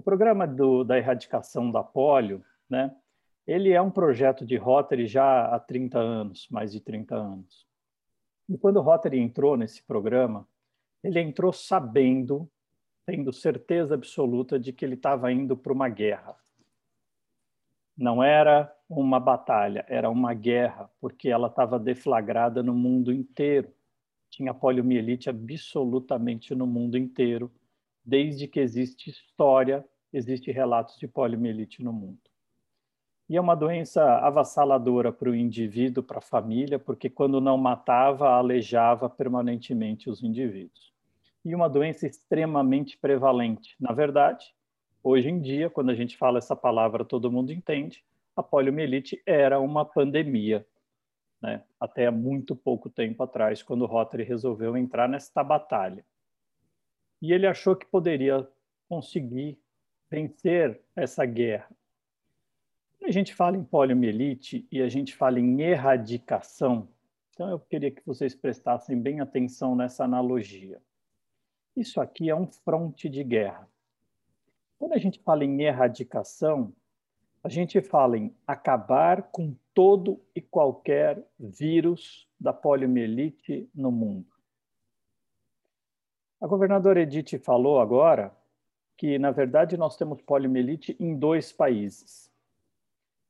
O programa do, da erradicação da polio, né, ele é um projeto de Rotary já há 30 anos, mais de 30 anos. E quando o Rotary entrou nesse programa, ele entrou sabendo, tendo certeza absoluta de que ele estava indo para uma guerra. Não era uma batalha, era uma guerra, porque ela estava deflagrada no mundo inteiro. Tinha poliomielite absolutamente no mundo inteiro, desde que existe história, existe relatos de poliomielite no mundo. E é uma doença avassaladora para o indivíduo, para a família, porque quando não matava, aleijava permanentemente os indivíduos. E uma doença extremamente prevalente. Na verdade, Hoje em dia, quando a gente fala essa palavra, todo mundo entende. A poliomielite era uma pandemia, né? até muito pouco tempo atrás, quando o Rotary resolveu entrar nesta batalha. E ele achou que poderia conseguir vencer essa guerra. A gente fala em poliomielite e a gente fala em erradicação, então eu queria que vocês prestassem bem atenção nessa analogia. Isso aqui é um fronte de guerra. Quando a gente fala em erradicação, a gente fala em acabar com todo e qualquer vírus da poliomielite no mundo. A governadora Edith falou agora que, na verdade, nós temos poliomielite em dois países.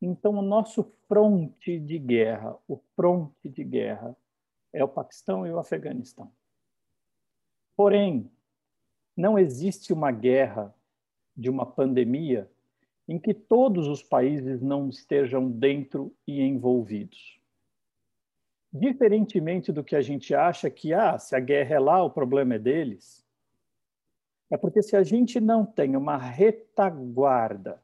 Então, o nosso fronte de guerra, o fronte de guerra, é o Paquistão e o Afeganistão. Porém, não existe uma guerra de uma pandemia em que todos os países não estejam dentro e envolvidos. Diferentemente do que a gente acha que, ah, se a guerra é lá, o problema é deles, é porque se a gente não tem uma retaguarda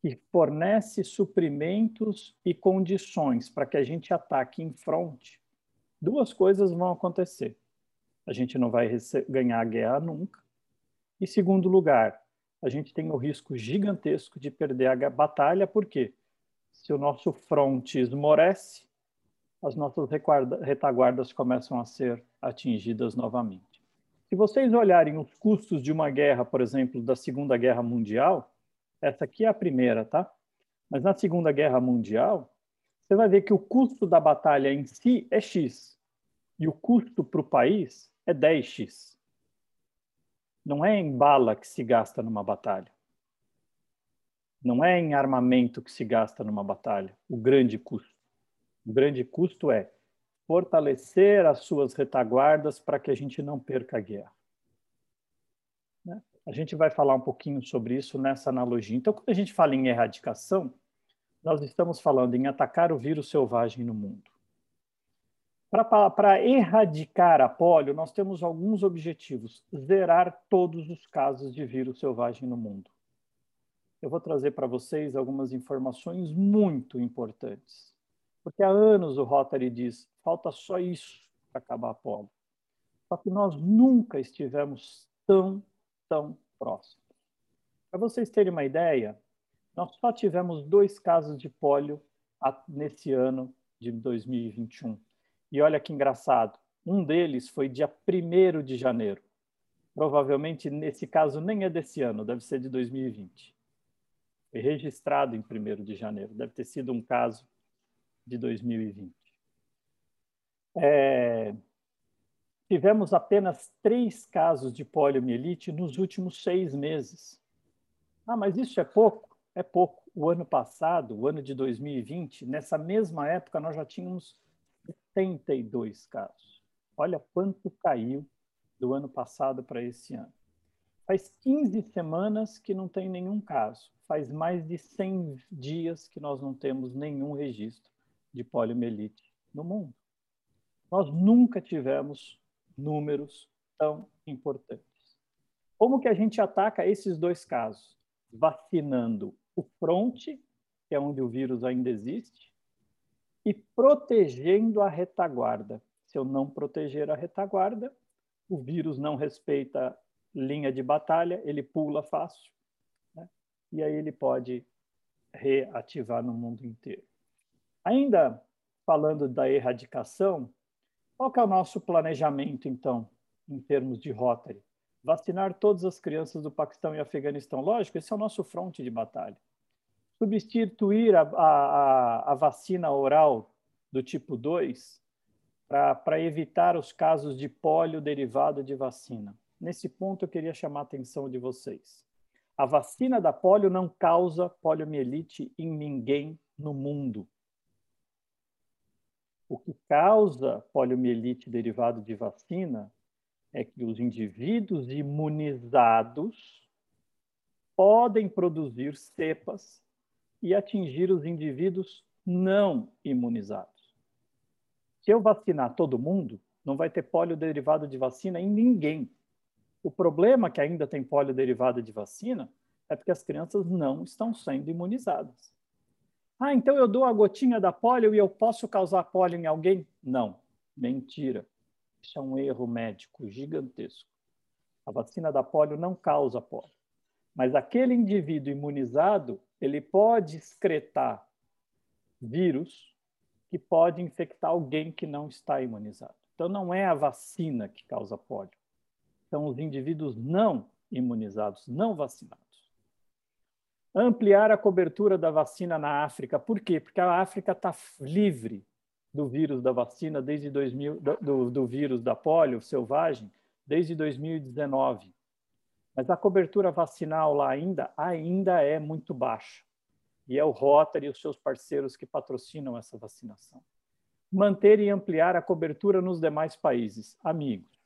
que fornece suprimentos e condições para que a gente ataque em fronte, duas coisas vão acontecer. A gente não vai ganhar a guerra nunca. E segundo lugar, a gente tem o risco gigantesco de perder a batalha, porque se o nosso fronte esmorece, as nossas retaguardas começam a ser atingidas novamente. Se vocês olharem os custos de uma guerra, por exemplo, da Segunda Guerra Mundial, essa aqui é a primeira, tá? Mas na Segunda Guerra Mundial, você vai ver que o custo da batalha em si é X e o custo para o país é 10X. Não é em bala que se gasta numa batalha. Não é em armamento que se gasta numa batalha. O grande custo. Grande custo é fortalecer as suas retaguardas para que a gente não perca a guerra. Né? A gente vai falar um pouquinho sobre isso nessa analogia. Então, quando a gente fala em erradicação, nós estamos falando em atacar o vírus selvagem no mundo. Para erradicar a polio, nós temos alguns objetivos. Zerar todos os casos de vírus selvagem no mundo. Eu vou trazer para vocês algumas informações muito importantes. Porque há anos o Rotary diz, falta só isso para acabar a polio. Só que nós nunca estivemos tão, tão próximos. Para vocês terem uma ideia, nós só tivemos dois casos de polio nesse ano de 2021. E olha que engraçado, um deles foi dia 1 de janeiro. Provavelmente, nesse caso, nem é desse ano, deve ser de 2020. Foi registrado em 1 de janeiro, deve ter sido um caso de 2020. É... Tivemos apenas três casos de poliomielite nos últimos seis meses. Ah, mas isso é pouco? É pouco. O ano passado, o ano de 2020, nessa mesma época, nós já tínhamos 72 casos. Olha quanto caiu do ano passado para esse ano. Faz 15 semanas que não tem nenhum caso. Faz mais de 100 dias que nós não temos nenhum registro de poliomielite no mundo. Nós nunca tivemos números tão importantes. Como que a gente ataca esses dois casos? Vacinando o fronte, que é onde o vírus ainda existe, e protegendo a retaguarda. Se eu não proteger a retaguarda, o vírus não respeita linha de batalha, ele pula fácil, né? e aí ele pode reativar no mundo inteiro. Ainda falando da erradicação, qual é o nosso planejamento, então, em termos de Rotary? Vacinar todas as crianças do Paquistão e Afeganistão. Lógico, esse é o nosso fronte de batalha. Substituir a, a, a vacina oral do tipo 2 para evitar os casos de pólio derivado de vacina. Nesse ponto, eu queria chamar a atenção de vocês. A vacina da polio não causa poliomielite em ninguém no mundo. O que causa poliomielite derivado de vacina é que os indivíduos imunizados podem produzir cepas e atingir os indivíduos não imunizados. Se eu vacinar todo mundo, não vai ter polio derivado de vacina em ninguém. O problema que ainda tem polio derivado de vacina é porque as crianças não estão sendo imunizadas. Ah, então eu dou a gotinha da polio e eu posso causar polio em alguém? Não, mentira. Isso é um erro médico gigantesco. A vacina da polio não causa polio. Mas aquele indivíduo imunizado, ele pode excretar vírus que pode infectar alguém que não está imunizado. Então não é a vacina que causa polio. São os indivíduos não imunizados, não vacinados. Ampliar a cobertura da vacina na África. Por quê? Porque a África está livre do vírus da vacina desde 2000, do, do vírus da polio selvagem desde 2019. Mas a cobertura vacinal lá ainda ainda é muito baixa. E é o Rotary e os seus parceiros que patrocinam essa vacinação. Manter e ampliar a cobertura nos demais países. Amigos,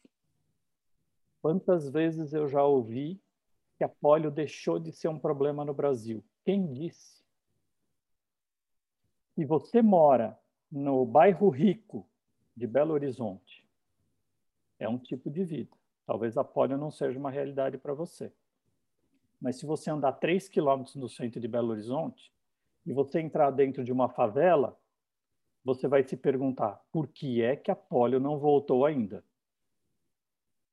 quantas vezes eu já ouvi que a polio deixou de ser um problema no Brasil. Quem disse? Se você mora no bairro rico de Belo Horizonte, é um tipo de vida. Talvez a polio não seja uma realidade para você. Mas se você andar 3 quilômetros do centro de Belo Horizonte e você entrar dentro de uma favela, você vai se perguntar por que é que a polio não voltou ainda?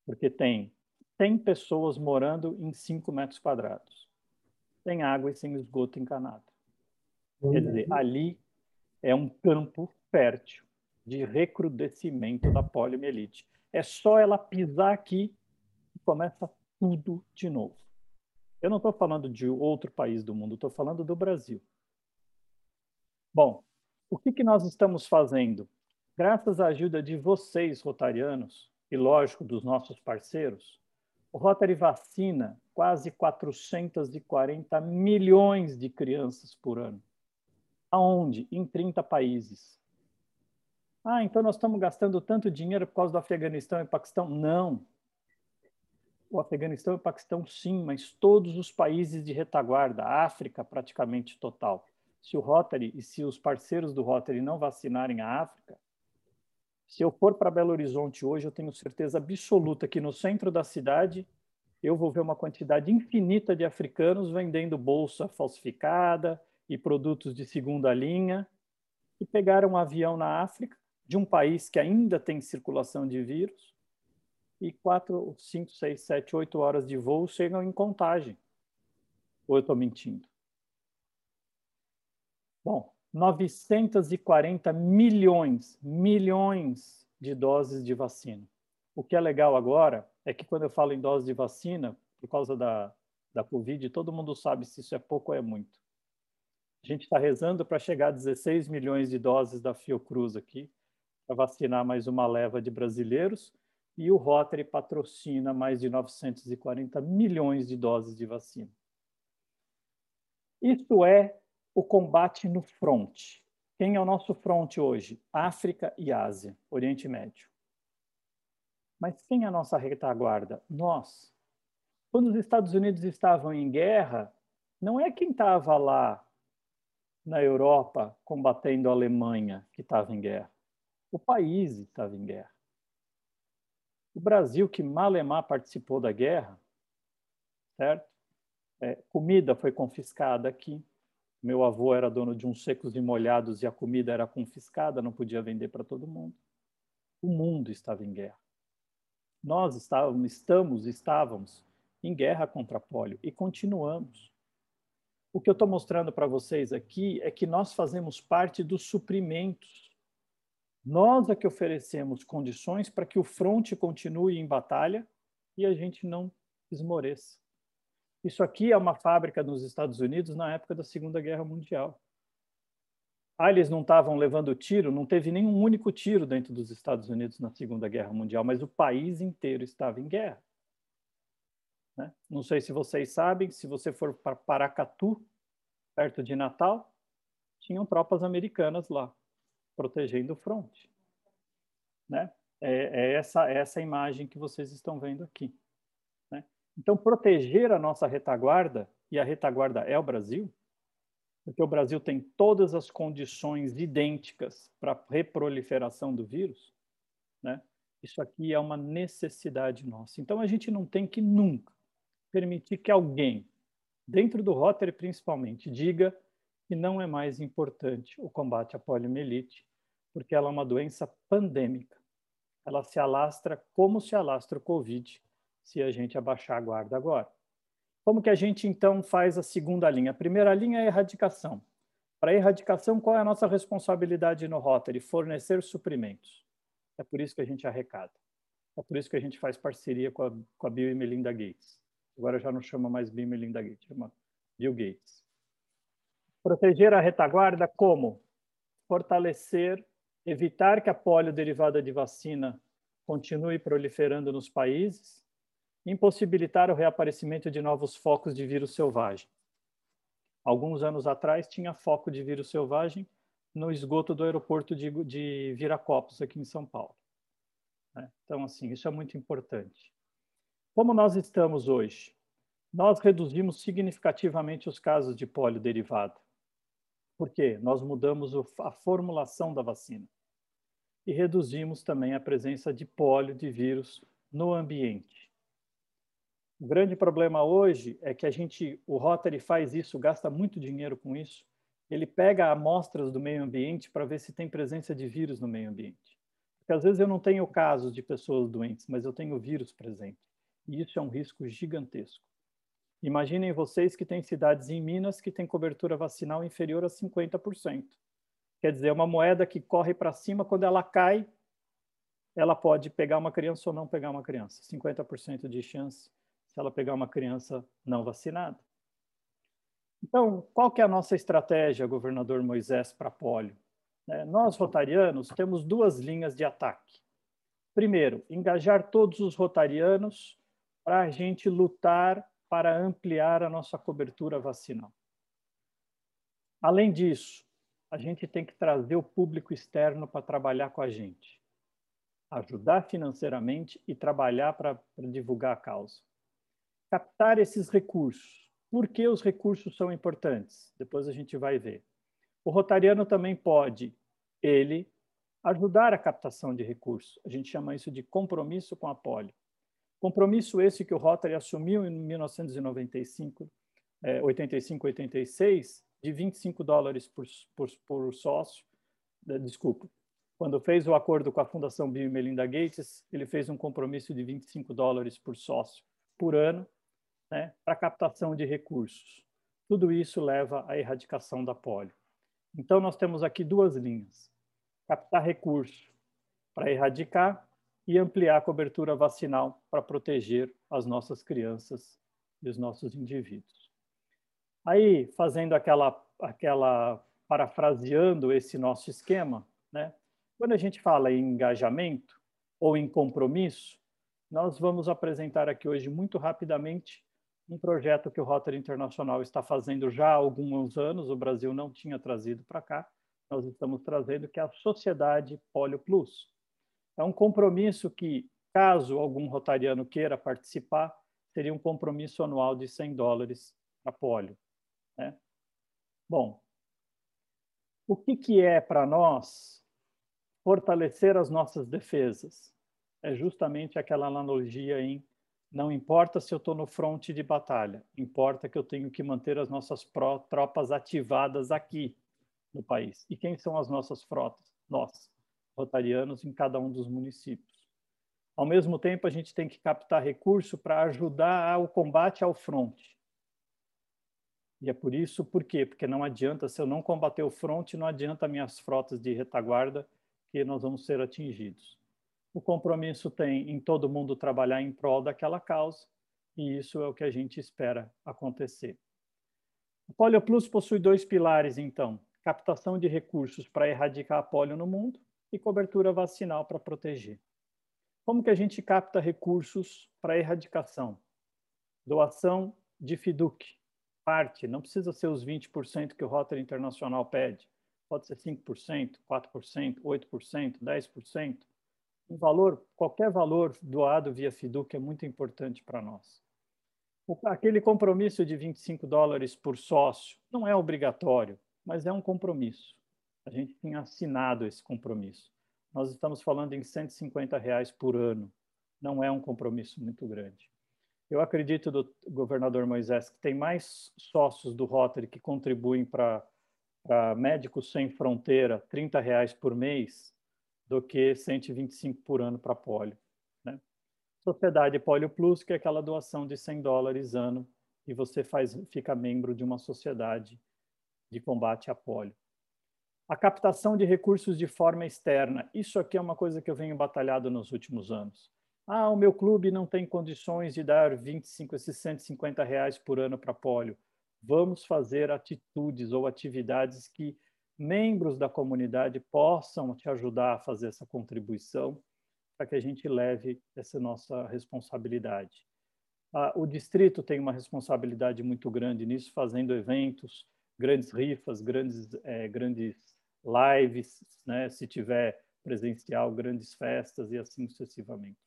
Porque tem 100 pessoas morando em 5 metros quadrados, sem água e sem esgoto encanado. Quer dizer, ali é um campo fértil de recrudescimento da poliomielite. É só ela pisar aqui e começa tudo de novo. Eu não estou falando de outro país do mundo, estou falando do Brasil. Bom, o que, que nós estamos fazendo? Graças à ajuda de vocês, rotarianos, e lógico, dos nossos parceiros, Rotary vacina quase 440 milhões de crianças por ano. Aonde? Em 30 países. Ah, então nós estamos gastando tanto dinheiro por causa do Afeganistão e Paquistão? Não. O Afeganistão e o Paquistão, sim, mas todos os países de retaguarda, a África praticamente total. Se o Rotary e se os parceiros do Rotary não vacinarem a África, se eu for para Belo Horizonte hoje, eu tenho certeza absoluta que no centro da cidade eu vou ver uma quantidade infinita de africanos vendendo bolsa falsificada e produtos de segunda linha que pegaram um avião na África, de um país que ainda tem circulação de vírus, e quatro, cinco, seis, sete, oito horas de voo chegam em contagem. Ou eu estou mentindo? Bom, 940 milhões, milhões de doses de vacina. O que é legal agora é que quando eu falo em doses de vacina, por causa da, da Covid, todo mundo sabe se isso é pouco ou é muito. A gente está rezando para chegar a 16 milhões de doses da Fiocruz aqui, para vacinar mais uma leva de brasileiros, e o Rotary patrocina mais de 940 milhões de doses de vacina. Isso é o combate no front. Quem é o nosso front hoje? África e Ásia, Oriente Médio. Mas quem é a nossa retaguarda? Nós. Quando os Estados Unidos estavam em guerra, não é quem estava lá na Europa combatendo a Alemanha que estava em guerra. O país estava em guerra. O Brasil, que malemar participou da guerra, certo? É, comida foi confiscada aqui, meu avô era dono de uns secos e molhados e a comida era confiscada, não podia vender para todo mundo. O mundo estava em guerra. Nós estávamos, estamos, estávamos em guerra contra a polio e continuamos. O que eu estou mostrando para vocês aqui é que nós fazemos parte dos suprimentos. Nós é que oferecemos condições para que o fronte continue em batalha e a gente não esmoreça. Isso aqui é uma fábrica nos Estados Unidos na época da Segunda Guerra Mundial. Ah, eles não estavam levando tiro, não teve nenhum único tiro dentro dos Estados Unidos na Segunda Guerra Mundial, mas o país inteiro estava em guerra. Né? Não sei se vocês sabem, se você for para Paracatu, perto de Natal, tinham tropas americanas lá, protegendo o fronte. Né? É, é essa, é essa imagem que vocês estão vendo aqui. Então, proteger a nossa retaguarda, e a retaguarda é o Brasil, porque o Brasil tem todas as condições idênticas para a reproliferação do vírus, né? isso aqui é uma necessidade nossa. Então, a gente não tem que nunca permitir que alguém, dentro do Rotary principalmente, diga que não é mais importante o combate à poliomielite, porque ela é uma doença pandêmica. Ela se alastra como se alastra o Covid, se a gente abaixar a guarda agora. Como que a gente, então, faz a segunda linha? A primeira linha é a erradicação. Para a erradicação, qual é a nossa responsabilidade no Rotary? Fornecer suprimentos. É por isso que a gente arrecada. É por isso que a gente faz parceria com a, com a Bill e Melinda Gates. Agora já não chama mais Bill e Melinda Gates, chama Bill Gates. Proteger a retaguarda como? Fortalecer, evitar que a polio derivada de vacina continue proliferando nos países, impossibilitar o reaparecimento de novos focos de vírus selvagem. Alguns anos atrás tinha foco de vírus selvagem no esgoto do aeroporto de, de Viracopos, aqui em São Paulo. Né? Então, assim, isso é muito importante. Como nós estamos hoje? Nós reduzimos significativamente os casos de polio derivado. Por quê? Nós mudamos a formulação da vacina e reduzimos também a presença de polio, de vírus, no ambiente. O grande problema hoje é que a gente, o Rotary faz isso, gasta muito dinheiro com isso. Ele pega amostras do meio ambiente para ver se tem presença de vírus no meio ambiente. Porque às vezes eu não tenho casos de pessoas doentes, mas eu tenho vírus presente. E isso é um risco gigantesco. Imaginem vocês que tem cidades em Minas que têm cobertura vacinal inferior a 50%. Quer dizer, é uma moeda que corre para cima, quando ela cai, ela pode pegar uma criança ou não pegar uma criança. 50% de chance se ela pegar uma criança não vacinada. Então, qual que é a nossa estratégia, governador Moisés, para polio? É, nós, rotarianos, temos duas linhas de ataque. Primeiro, engajar todos os rotarianos para a gente lutar para ampliar a nossa cobertura vacinal. Além disso, a gente tem que trazer o público externo para trabalhar com a gente, ajudar financeiramente e trabalhar para divulgar a causa captar esses recursos. Por que os recursos são importantes? Depois a gente vai ver. O rotariano também pode, ele, ajudar a captação de recursos. A gente chama isso de compromisso com a polio. Compromisso esse que o Rotary assumiu em 1995, é, 85, 86, de 25 dólares por, por, por sócio. Desculpa. Quando fez o acordo com a Fundação Bill e Melinda Gates, ele fez um compromisso de 25 dólares por sócio por ano né, para captação de recursos. Tudo isso leva à erradicação da polio. Então, nós temos aqui duas linhas: captar recursos para erradicar e ampliar a cobertura vacinal para proteger as nossas crianças e os nossos indivíduos. Aí, fazendo aquela, aquela parafraseando esse nosso esquema, né? quando a gente fala em engajamento ou em compromisso, nós vamos apresentar aqui hoje muito rapidamente um projeto que o Rotary Internacional está fazendo já há alguns anos, o Brasil não tinha trazido para cá, nós estamos trazendo, que é a Sociedade Polio Plus. É um compromisso que, caso algum rotariano queira participar, seria um compromisso anual de 100 dólares para polio. Né? Bom, o que, que é para nós fortalecer as nossas defesas? É justamente aquela analogia em não importa se eu estou no fronte de batalha, importa que eu tenho que manter as nossas tropas ativadas aqui no país. E quem são as nossas frotas? Nós, rotarianos, em cada um dos municípios. Ao mesmo tempo, a gente tem que captar recurso para ajudar o combate ao fronte. E é por isso, por quê? Porque não adianta, se eu não combater o fronte, não adianta minhas frotas de retaguarda, que nós vamos ser atingidos. O compromisso tem em todo mundo trabalhar em prol daquela causa, e isso é o que a gente espera acontecer. O Polio Plus possui dois pilares, então: captação de recursos para erradicar a polio no mundo e cobertura vacinal para proteger. Como que a gente capta recursos para erradicação? Doação de FIDUC, parte, não precisa ser os 20% que o Rotary Internacional pede, pode ser 5%, 4%, 8%, 10%. Um valor, qualquer valor doado via FIDUC é muito importante para nós. Aquele compromisso de 25 dólares por sócio não é obrigatório, mas é um compromisso. A gente tem assinado esse compromisso. Nós estamos falando em 150 reais por ano. Não é um compromisso muito grande. Eu acredito do governador Moisés que tem mais sócios do Rotary que contribuem para Médicos Sem Fronteira, 30 reais por mês, do que 125 por ano para polio. Sociedade Polio Plus, que é aquela doação de 100 dólares ano e você faz, fica membro de uma sociedade de combate à polio. A captação de recursos de forma externa. Isso aqui é uma coisa que eu venho batalhado nos últimos anos. Ah, o meu clube não tem condições de dar 25, esses 150 reais por ano para polio. Vamos fazer atitudes ou atividades que membros da comunidade possam te ajudar a fazer essa contribuição para que a gente leve essa nossa responsabilidade. Ah, o distrito tem uma responsabilidade muito grande nisso, fazendo eventos, grandes rifas, grandes, é, grandes lives, né, se tiver presencial, grandes festas e assim sucessivamente.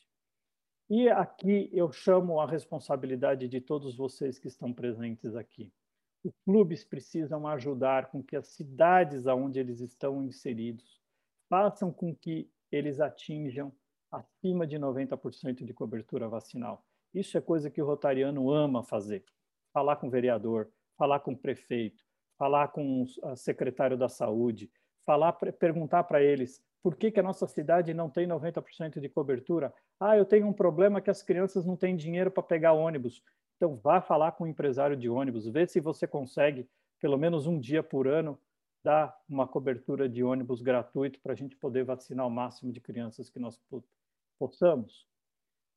E aqui eu chamo a responsabilidade de todos vocês que estão presentes aqui. Os clubes precisam ajudar com que as cidades aonde eles estão inseridos façam com que eles atinjam acima de 90% de cobertura vacinal. Isso é coisa que o rotariano ama fazer. Falar com o vereador, falar com o prefeito, falar com o secretário da saúde, falar, perguntar para eles por que, que a nossa cidade não tem 90% de cobertura. Ah, eu tenho um problema que as crianças não têm dinheiro para pegar ônibus. Então, vá falar com o empresário de ônibus, vê se você consegue, pelo menos um dia por ano, dar uma cobertura de ônibus gratuito para a gente poder vacinar o máximo de crianças que nós possamos.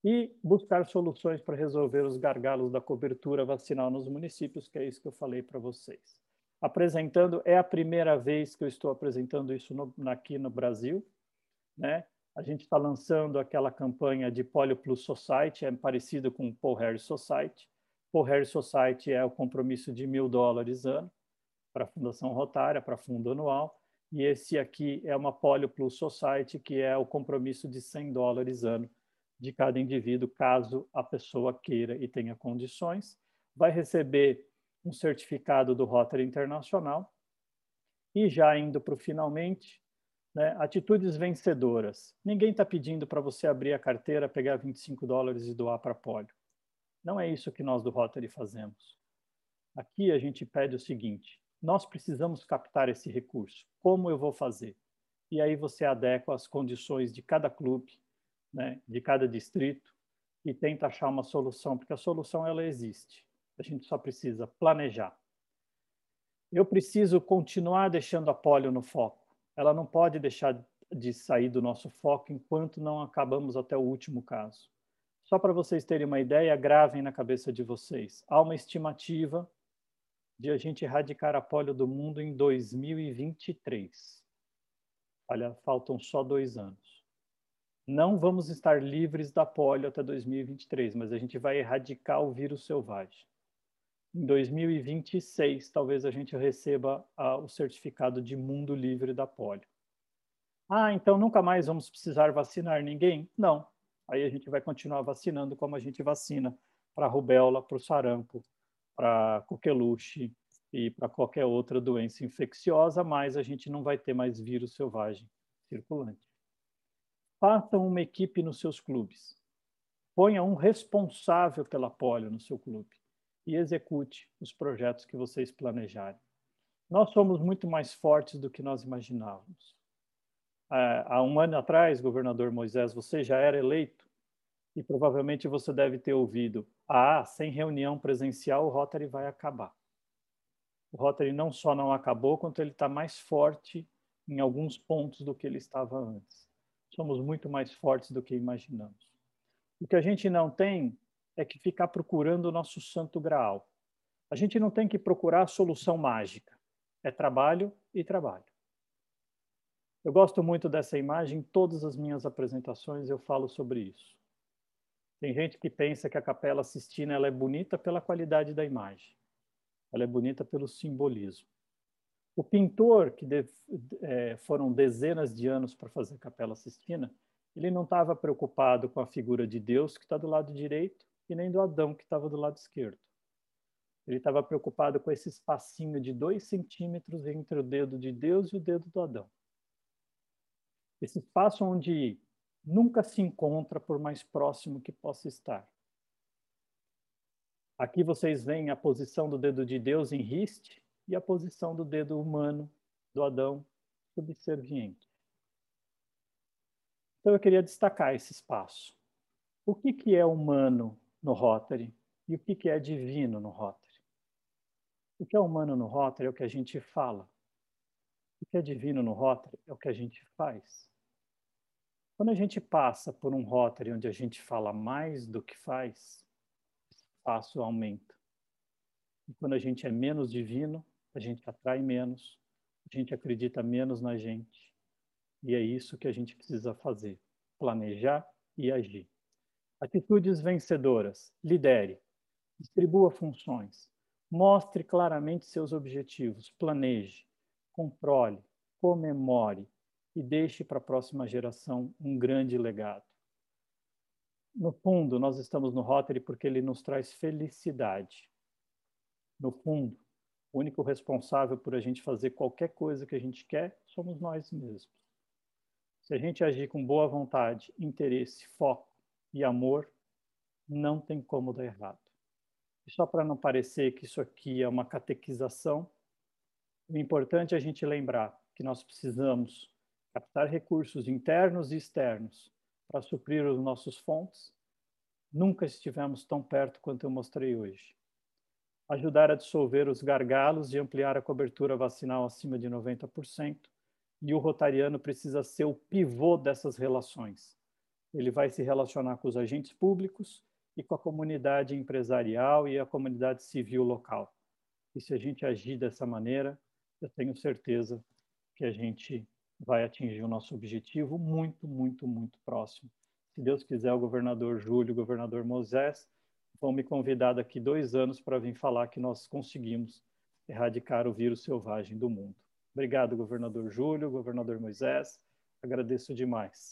E buscar soluções para resolver os gargalos da cobertura vacinal nos municípios, que é isso que eu falei para vocês. Apresentando, é a primeira vez que eu estou apresentando isso no, aqui no Brasil, né? A gente está lançando aquela campanha de Polio Plus Society, é parecido com o Paul Harris Society. Paul Harris Society é o compromisso de mil dólares ano para a Fundação Rotária, para fundo anual, e esse aqui é uma Polio Plus Society, que é o compromisso de 100 dólares ano de cada indivíduo, caso a pessoa queira e tenha condições. Vai receber um certificado do Rotary Internacional. E já indo para o finalmente, né, atitudes vencedoras. Ninguém está pedindo para você abrir a carteira, pegar 25 dólares e doar para polio. Não é isso que nós do Rotary fazemos. Aqui a gente pede o seguinte: nós precisamos captar esse recurso. Como eu vou fazer? E aí você adequa as condições de cada clube, né, de cada distrito, e tenta achar uma solução, porque a solução ela existe. A gente só precisa planejar. Eu preciso continuar deixando a polio no foco. Ela não pode deixar de sair do nosso foco enquanto não acabamos até o último caso. Só para vocês terem uma ideia, gravem na cabeça de vocês. Há uma estimativa de a gente erradicar a polio do mundo em 2023. Olha, faltam só dois anos. Não vamos estar livres da polio até 2023, mas a gente vai erradicar o vírus selvagem. Em 2026, talvez a gente receba a, o certificado de mundo livre da polio. Ah, então nunca mais vamos precisar vacinar ninguém? Não. Aí a gente vai continuar vacinando como a gente vacina para rubéola, para o sarampo, para coqueluche e para qualquer outra doença infecciosa, mas a gente não vai ter mais vírus selvagem circulante. Façam uma equipe nos seus clubes. Ponha um responsável pela polio no seu clube e execute os projetos que vocês planejarem. Nós somos muito mais fortes do que nós imaginávamos. Há um ano atrás, governador Moisés, você já era eleito e provavelmente você deve ter ouvido: ah, sem reunião presencial o Rotary vai acabar. O Rotary não só não acabou, quanto ele está mais forte em alguns pontos do que ele estava antes. Somos muito mais fortes do que imaginamos. O que a gente não tem é que ficar procurando o nosso santo graal. A gente não tem que procurar a solução mágica. É trabalho e trabalho. Eu gosto muito dessa imagem, em todas as minhas apresentações eu falo sobre isso. Tem gente que pensa que a Capela Sistina ela é bonita pela qualidade da imagem. Ela é bonita pelo simbolismo. O pintor, que de, é, foram dezenas de anos para fazer a Capela Sistina, ele não estava preocupado com a figura de Deus que está do lado direito e nem do Adão que estava do lado esquerdo. Ele estava preocupado com esse espacinho de dois centímetros entre o dedo de Deus e o dedo do Adão. Esse espaço onde nunca se encontra por mais próximo que possa estar. Aqui vocês veem a posição do dedo de Deus em riste e a posição do dedo humano do Adão subserviente. Então eu queria destacar esse espaço. O que, que é humano no Rotary e o que, que é divino no Rotary? O que é humano no Rotary é o que a gente fala. O que é divino no Rotary é o que a gente faz. Quando a gente passa por um Rotary onde a gente fala mais do que faz, espaço aumenta. E quando a gente é menos divino, a gente atrai menos, a gente acredita menos na gente. E é isso que a gente precisa fazer: planejar e agir. Atitudes vencedoras. Lidere. Distribua funções. Mostre claramente seus objetivos. Planeje. Controle. Comemore e deixe para a próxima geração um grande legado. No fundo, nós estamos no Rotary porque ele nos traz felicidade. No fundo, o único responsável por a gente fazer qualquer coisa que a gente quer somos nós mesmos. Se a gente agir com boa vontade, interesse, foco e amor, não tem como dar errado. E só para não parecer que isso aqui é uma catequização, o importante é a gente lembrar que nós precisamos captar recursos internos e externos para suprir os nossos fontes, nunca estivemos tão perto quanto eu mostrei hoje. Ajudar a dissolver os gargalos e ampliar a cobertura vacinal acima de 90%, e o rotariano precisa ser o pivô dessas relações. Ele vai se relacionar com os agentes públicos e com a comunidade empresarial e a comunidade civil local. E se a gente agir dessa maneira, eu tenho certeza que a gente vai atingir o nosso objetivo muito, muito, muito próximo. Se Deus quiser, o governador Júlio, o governador Moisés vão me convidar daqui dois anos para vir falar que nós conseguimos erradicar o vírus selvagem do mundo. Obrigado, governador Júlio, governador Moisés. Agradeço demais.